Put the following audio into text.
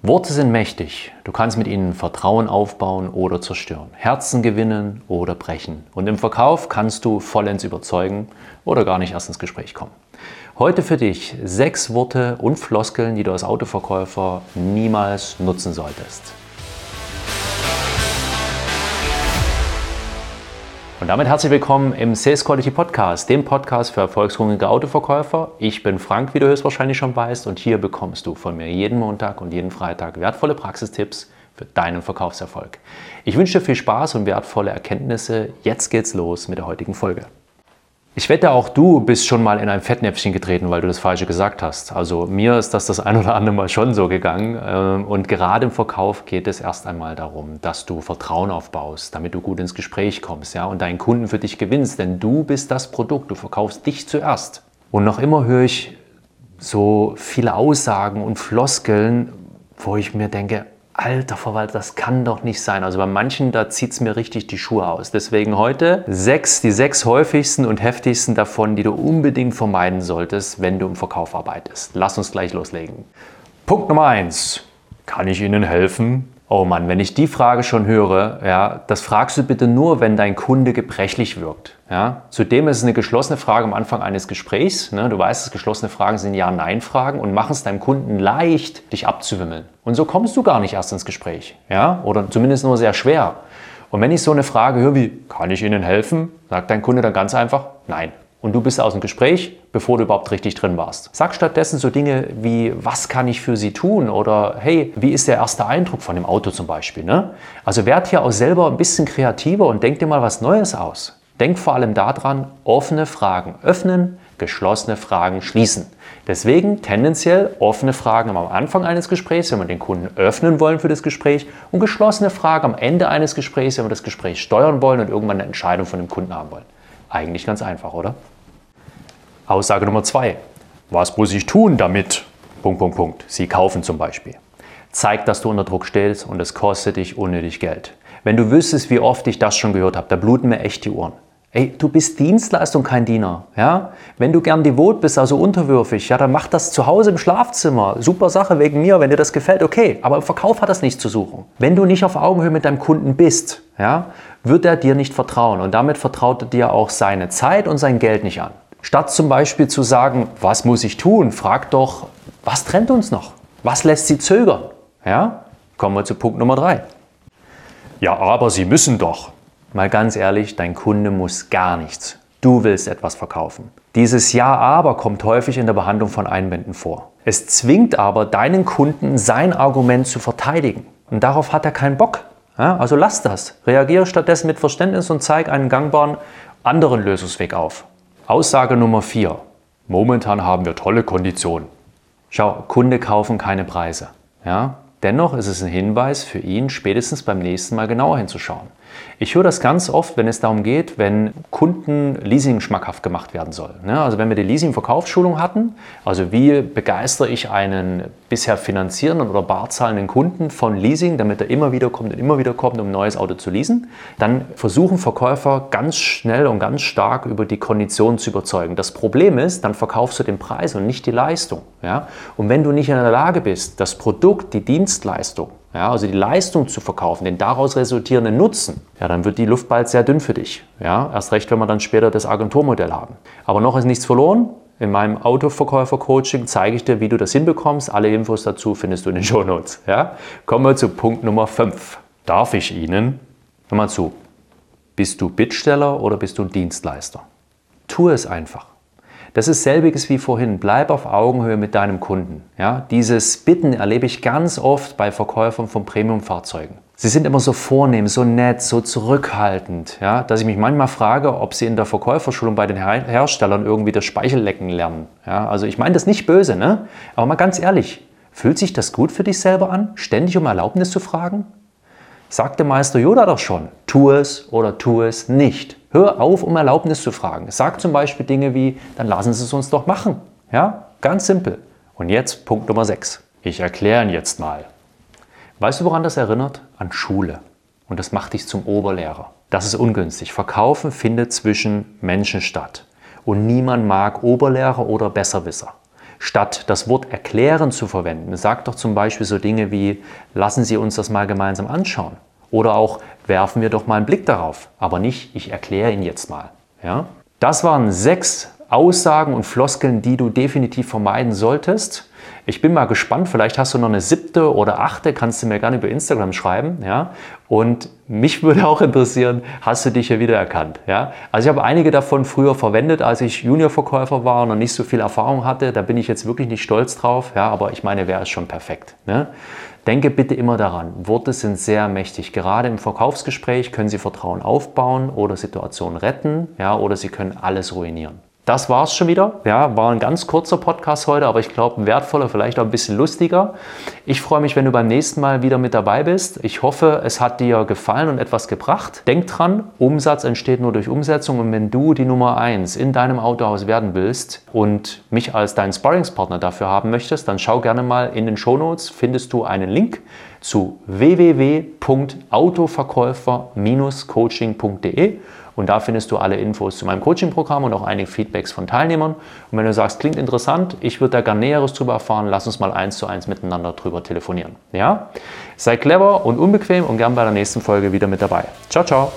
Worte sind mächtig. Du kannst mit ihnen Vertrauen aufbauen oder zerstören, Herzen gewinnen oder brechen. Und im Verkauf kannst du vollends überzeugen oder gar nicht erst ins Gespräch kommen. Heute für dich sechs Worte und Floskeln, die du als Autoverkäufer niemals nutzen solltest. Und damit herzlich willkommen im Sales Quality Podcast, dem Podcast für erfolgshungrige Autoverkäufer. Ich bin Frank, wie du höchstwahrscheinlich schon weißt, und hier bekommst du von mir jeden Montag und jeden Freitag wertvolle Praxistipps für deinen Verkaufserfolg. Ich wünsche dir viel Spaß und wertvolle Erkenntnisse. Jetzt geht's los mit der heutigen Folge. Ich wette, auch du bist schon mal in ein Fettnäpfchen getreten, weil du das Falsche gesagt hast. Also mir ist das das ein oder andere Mal schon so gegangen. Ähm, und gerade im Verkauf geht es erst einmal darum, dass du Vertrauen aufbaust, damit du gut ins Gespräch kommst ja, und deinen Kunden für dich gewinnst. Denn du bist das Produkt, du verkaufst dich zuerst. Und noch immer höre ich so viele Aussagen und Floskeln, wo ich mir denke, alter Verwalter, das kann doch nicht sein. Also bei manchen, da zieht es mir richtig die Schuhe aus. Deswegen heute sechs, die sechs häufigsten und heftigsten davon, die du unbedingt vermeiden solltest, wenn du im Verkauf arbeitest. Lass uns gleich loslegen. Punkt Nummer eins. Kann ich Ihnen helfen? Oh Mann, wenn ich die Frage schon höre, ja, das fragst du bitte nur, wenn dein Kunde gebrechlich wirkt. Ja. Zudem ist es eine geschlossene Frage am Anfang eines Gesprächs. Ne? Du weißt, geschlossene Fragen sind Ja-Nein-Fragen und machen es deinem Kunden leicht, dich abzuwimmeln. Und so kommst du gar nicht erst ins Gespräch. Ja? Oder zumindest nur sehr schwer. Und wenn ich so eine Frage höre wie, kann ich Ihnen helfen? Sagt dein Kunde dann ganz einfach, nein und du bist aus dem Gespräch, bevor du überhaupt richtig drin warst. Sag stattdessen so Dinge wie, was kann ich für sie tun? Oder hey, wie ist der erste Eindruck von dem Auto zum Beispiel? Ne? Also werd hier auch selber ein bisschen kreativer und denk dir mal was Neues aus. Denk vor allem daran, offene Fragen öffnen, geschlossene Fragen schließen. Deswegen tendenziell offene Fragen am Anfang eines Gesprächs, wenn wir den Kunden öffnen wollen für das Gespräch und geschlossene Fragen am Ende eines Gesprächs, wenn wir das Gespräch steuern wollen und irgendwann eine Entscheidung von dem Kunden haben wollen. Eigentlich ganz einfach, oder? Aussage Nummer zwei. Was muss ich tun damit? Punkt, Punkt, Punkt. Sie kaufen zum Beispiel. Zeig, dass du unter Druck stehst und es kostet dich unnötig Geld. Wenn du wüsstest, wie oft ich das schon gehört habe, da bluten mir echt die Ohren. Ey, du bist Dienstleistung, kein Diener. Ja? Wenn du gern devot bist, also unterwürfig, ja, dann mach das zu Hause im Schlafzimmer. Super Sache wegen mir, wenn dir das gefällt, okay. Aber im Verkauf hat das nichts zu suchen. Wenn du nicht auf Augenhöhe mit deinem Kunden bist, ja, wird er dir nicht vertrauen und damit vertraut er dir auch seine Zeit und sein Geld nicht an. Statt zum Beispiel zu sagen, was muss ich tun, frag doch, was trennt uns noch? Was lässt sie zögern? Ja? Kommen wir zu Punkt Nummer drei. Ja, aber Sie müssen doch. Mal ganz ehrlich, dein Kunde muss gar nichts. Du willst etwas verkaufen. Dieses Ja, aber kommt häufig in der Behandlung von Einwänden vor. Es zwingt aber deinen Kunden, sein Argument zu verteidigen. Und darauf hat er keinen Bock. Ja, also lass das. Reagiere stattdessen mit Verständnis und zeig einen gangbaren anderen Lösungsweg auf. Aussage Nummer 4. Momentan haben wir tolle Konditionen. Schau, Kunde kaufen keine Preise. Ja? Dennoch ist es ein Hinweis für ihn, spätestens beim nächsten Mal genauer hinzuschauen. Ich höre das ganz oft, wenn es darum geht, wenn Kunden Leasing schmackhaft gemacht werden soll. Ne? Also wenn wir die Leasing-Verkaufsschulung hatten, also wie begeistere ich einen bisher finanzierenden oder barzahlenden Kunden von Leasing, damit er immer wieder kommt und immer wieder kommt, um ein neues Auto zu leasen, dann versuchen Verkäufer ganz schnell und ganz stark über die Konditionen zu überzeugen. Das Problem ist, dann verkaufst du den Preis und nicht die Leistung. Und wenn du nicht in der Lage bist, das Produkt, die Dienstleistung ja, also die Leistung zu verkaufen, den daraus resultierenden Nutzen, ja, dann wird die Luft bald sehr dünn für dich. Ja, erst recht, wenn wir dann später das Agenturmodell haben. Aber noch ist nichts verloren. In meinem Autoverkäufer-Coaching zeige ich dir, wie du das hinbekommst. Alle Infos dazu findest du in den Show Notes. Ja? Kommen wir zu Punkt Nummer 5. Darf ich Ihnen, hör mal zu, bist du Bittsteller oder bist du ein Dienstleister? Tu es einfach. Das ist selbiges wie vorhin. Bleib auf Augenhöhe mit deinem Kunden. Ja? Dieses Bitten erlebe ich ganz oft bei Verkäufern von Premiumfahrzeugen. Sie sind immer so vornehm, so nett, so zurückhaltend, ja? dass ich mich manchmal frage, ob sie in der Verkäuferschulung bei den Herstellern irgendwie das Speichellecken lernen. Ja? Also ich meine das nicht böse, ne? aber mal ganz ehrlich, fühlt sich das gut für dich selber an, ständig um Erlaubnis zu fragen? Sagte Meister Yoda doch schon, tu es oder tu es nicht. Hör auf, um Erlaubnis zu fragen. Sag zum Beispiel Dinge wie, dann lassen Sie es uns doch machen. Ja, ganz simpel. Und jetzt Punkt Nummer 6. Ich erkläre ihn jetzt mal. Weißt du, woran das erinnert? An Schule. Und das macht dich zum Oberlehrer. Das ist ungünstig. Verkaufen findet zwischen Menschen statt. Und niemand mag Oberlehrer oder Besserwisser. Statt das Wort erklären zu verwenden, sag doch zum Beispiel so Dinge wie, lassen Sie uns das mal gemeinsam anschauen. Oder auch, werfen wir doch mal einen Blick darauf. Aber nicht, ich erkläre Ihnen jetzt mal. Ja? Das waren sechs Aussagen und Floskeln, die du definitiv vermeiden solltest. Ich bin mal gespannt, vielleicht hast du noch eine siebte oder achte, kannst du mir gerne über Instagram schreiben. Ja? Und mich würde auch interessieren, hast du dich hier wiedererkannt? Ja? Also ich habe einige davon früher verwendet, als ich Juniorverkäufer war und noch nicht so viel Erfahrung hatte. Da bin ich jetzt wirklich nicht stolz drauf, ja? aber ich meine, wäre es schon perfekt. Ne? Denke bitte immer daran, Worte sind sehr mächtig. Gerade im Verkaufsgespräch können sie Vertrauen aufbauen oder Situationen retten ja, oder sie können alles ruinieren. Das war es schon wieder. Ja, war ein ganz kurzer Podcast heute, aber ich glaube, wertvoller, vielleicht auch ein bisschen lustiger. Ich freue mich, wenn du beim nächsten Mal wieder mit dabei bist. Ich hoffe, es hat dir gefallen und etwas gebracht. Denk dran, Umsatz entsteht nur durch Umsetzung und wenn du die Nummer 1 in deinem Autohaus werden willst und mich als deinen Sparringspartner dafür haben möchtest, dann schau gerne mal in den Shownotes, findest du einen Link zu www.autoverkäufer-coaching.de und da findest du alle Infos zu meinem Coaching-Programm und auch einige Feedbacks von Teilnehmern. Und wenn du sagst, klingt interessant, ich würde da gerne Näheres drüber erfahren, lass uns mal eins zu eins miteinander drüber telefonieren. Ja? Sei clever und unbequem und gern bei der nächsten Folge wieder mit dabei. Ciao, ciao.